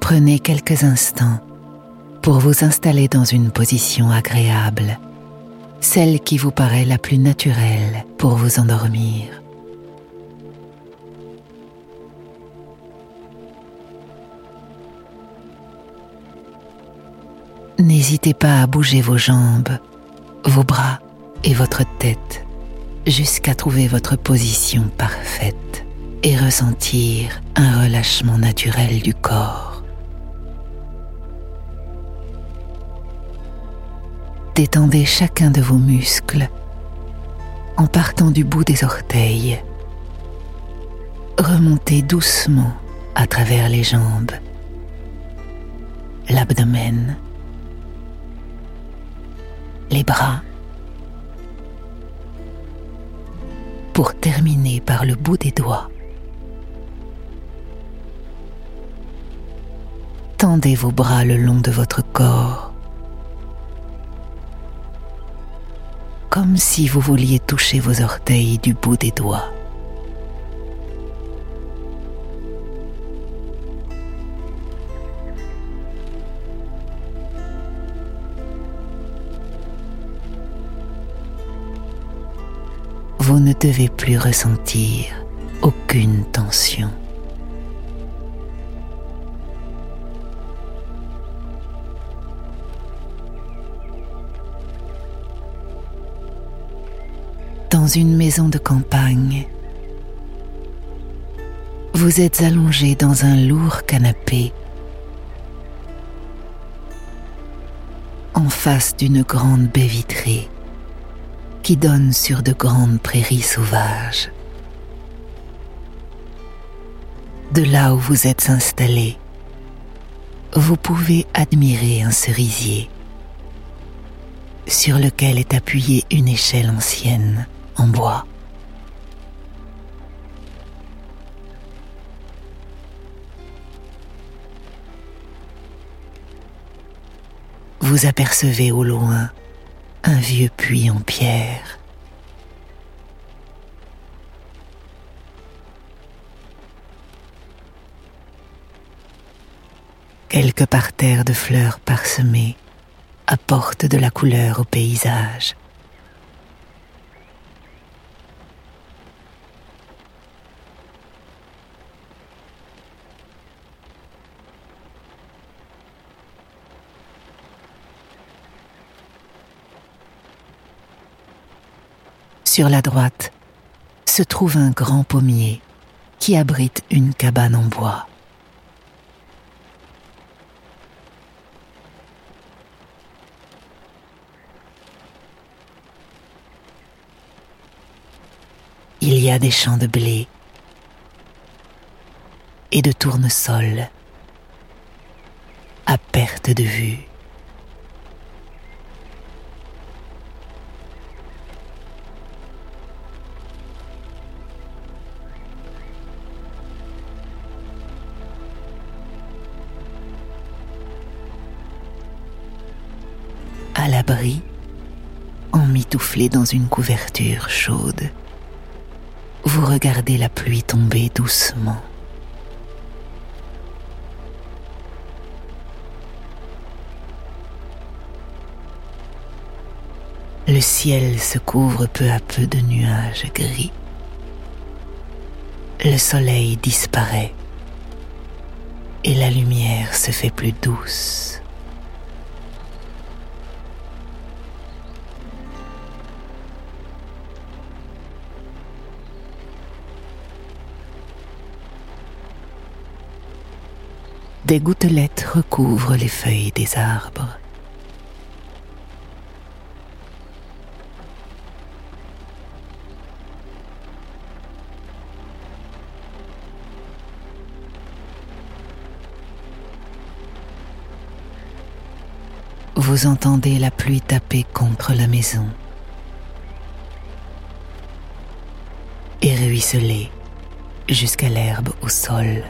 Prenez quelques instants pour vous installer dans une position agréable, celle qui vous paraît la plus naturelle pour vous endormir. N'hésitez pas à bouger vos jambes, vos bras et votre tête jusqu'à trouver votre position parfaite et ressentir un relâchement naturel du corps. Détendez chacun de vos muscles en partant du bout des orteils. Remontez doucement à travers les jambes, l'abdomen, les bras, pour terminer par le bout des doigts. Tendez vos bras le long de votre corps, comme si vous vouliez toucher vos orteils du bout des doigts. Vous ne devez plus ressentir aucune tension. Dans une maison de campagne, vous êtes allongé dans un lourd canapé en face d'une grande baie vitrée qui donne sur de grandes prairies sauvages. De là où vous êtes installé, vous pouvez admirer un cerisier sur lequel est appuyée une échelle ancienne en bois. Vous apercevez au loin un vieux puits en pierre. Quelques parterres de fleurs parsemées apportent de la couleur au paysage. Sur la droite se trouve un grand pommier qui abrite une cabane en bois. Il y a des champs de blé et de tournesol à perte de vue. À l'abri, emmitouflé dans une couverture chaude. Vous regardez la pluie tomber doucement. Le ciel se couvre peu à peu de nuages gris. Le soleil disparaît et la lumière se fait plus douce. Des gouttelettes recouvrent les feuilles des arbres. Vous entendez la pluie taper contre la maison et ruisseler jusqu'à l'herbe au sol.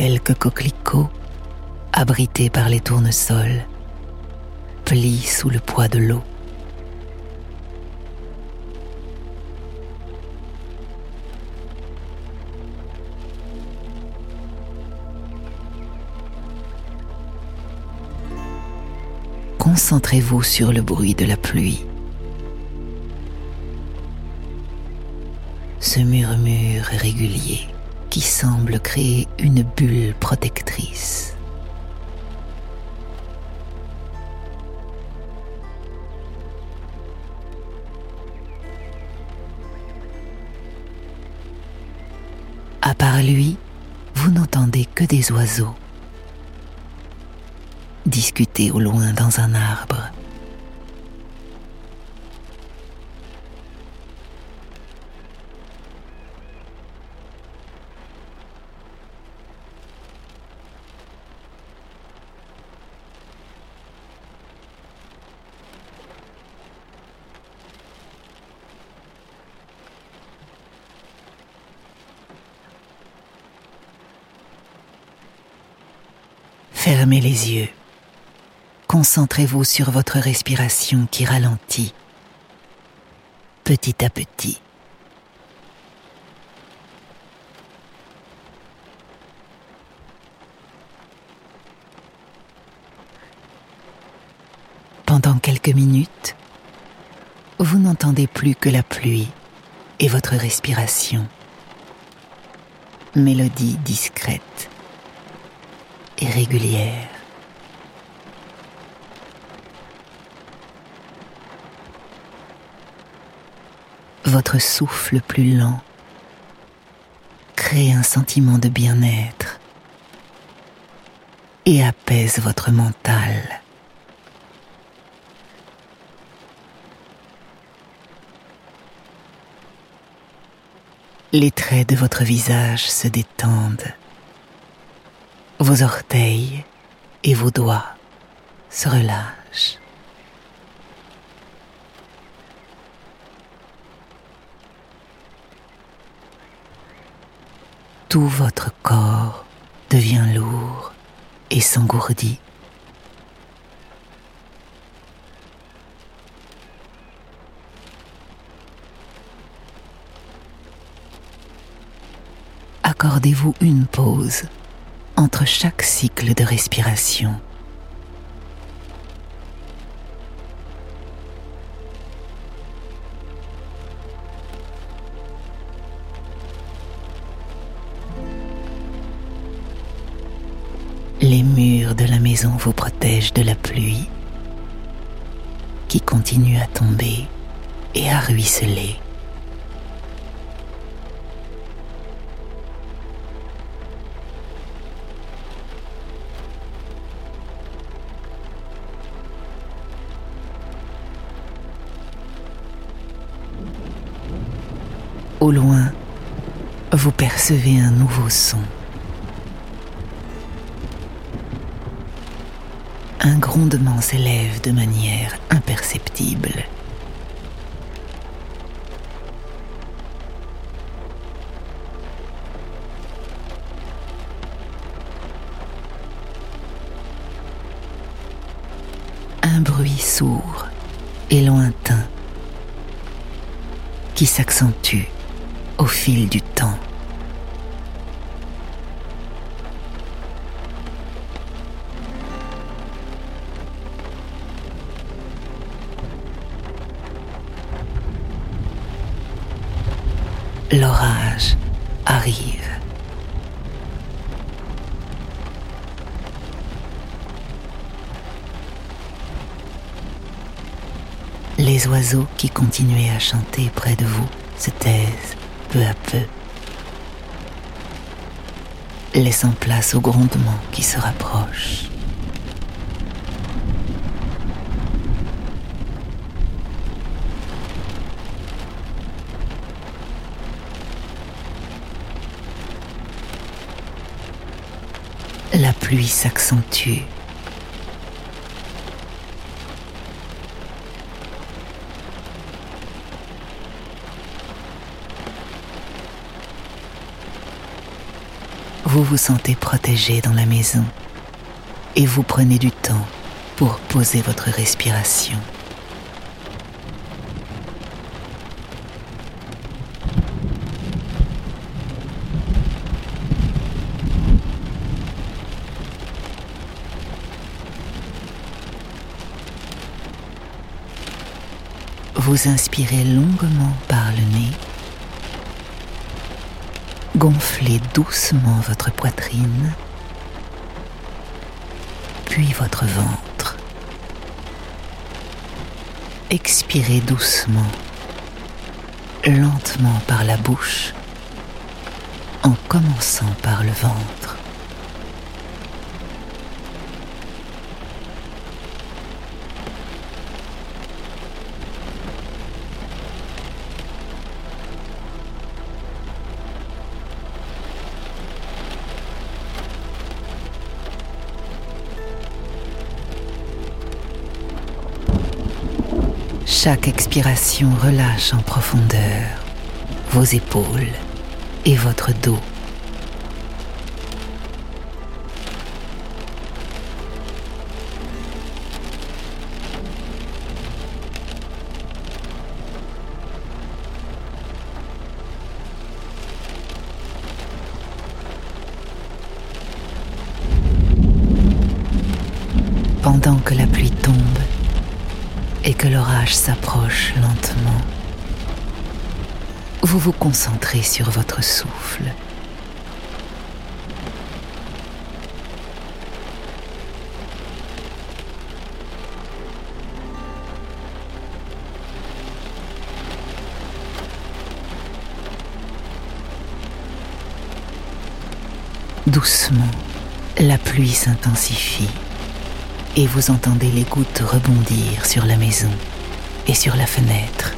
Quelques coquelicots, abrités par les tournesols, plient sous le poids de l'eau. Concentrez-vous sur le bruit de la pluie. Ce murmure régulier qui semble créer une bulle protectrice. À part lui, vous n'entendez que des oiseaux discuter au loin dans un arbre. Fermez les yeux. Concentrez-vous sur votre respiration qui ralentit petit à petit. Pendant quelques minutes, vous n'entendez plus que la pluie et votre respiration. Mélodie discrète votre souffle plus lent crée un sentiment de bien-être et apaise votre mental. Les traits de votre visage se détendent. Vos orteils et vos doigts se relâchent. tout votre corps devient lourd et s'engourdit. Accordez-vous une pause entre chaque cycle de respiration. Les murs de la maison vous protègent de la pluie qui continue à tomber et à ruisseler. Percevez un nouveau son. un grondement s'élève de manière imperceptible. Un bruit sourd et lointain qui s'accentue au fil du temps. L'orage arrive. Les oiseaux qui continuaient à chanter près de vous se taisent peu à peu, laissant place au grondement qui se rapproche. La pluie s'accentue. vous vous sentez protégé dans la maison et vous prenez du temps pour poser votre respiration. Vous inspirez longuement par le nez. Gonflez doucement votre poitrine, puis votre ventre. Expirez doucement, lentement par la bouche, en commençant par le ventre. Chaque expiration relâche en profondeur vos épaules et votre dos. Concentrez sur votre souffle. Doucement, la pluie s'intensifie et vous entendez les gouttes rebondir sur la maison et sur la fenêtre.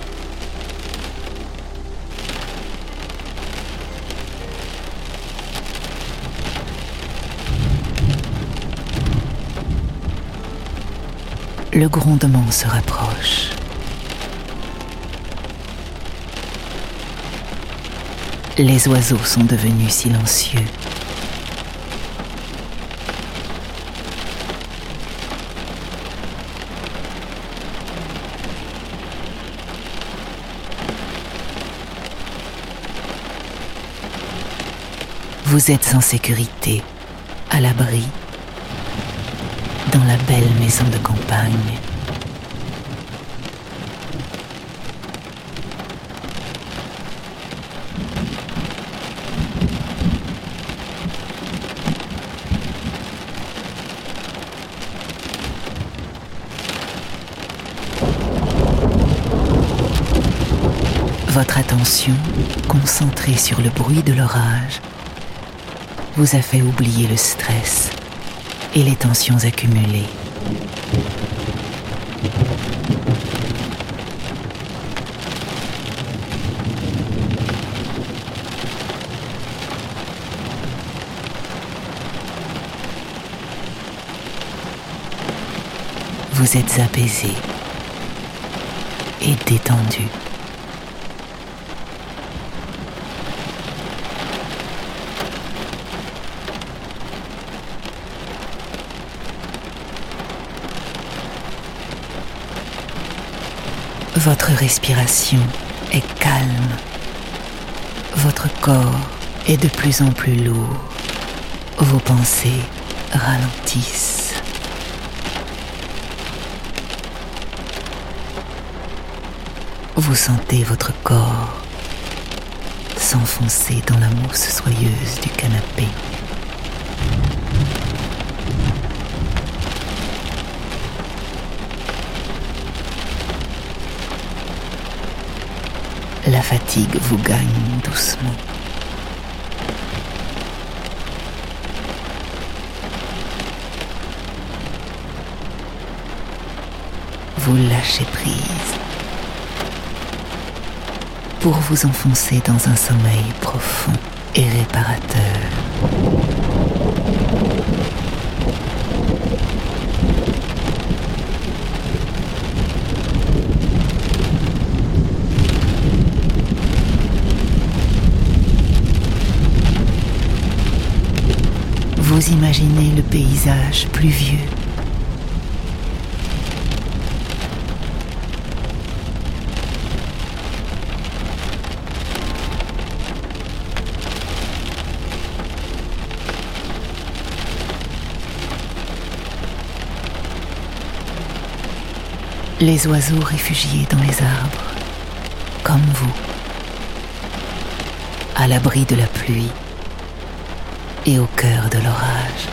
Le grondement se rapproche. Les oiseaux sont devenus silencieux. Vous êtes en sécurité, à l'abri, dans la belle maison de campagne. Votre attention, concentrée sur le bruit de l'orage, vous a fait oublier le stress et les tensions accumulées. Vous êtes apaisé et détendu. Votre respiration est calme. Votre corps est de plus en plus lourd. Vos pensées ralentissent. Vous sentez votre corps s'enfoncer dans la mousse soyeuse du canapé. La fatigue vous gagne doucement. Vous lâchez prise pour vous enfoncer dans un sommeil profond et réparateur. Imaginez le paysage pluvieux. Les oiseaux réfugiés dans les arbres, comme vous, à l'abri de la pluie et au cœur de l'orage.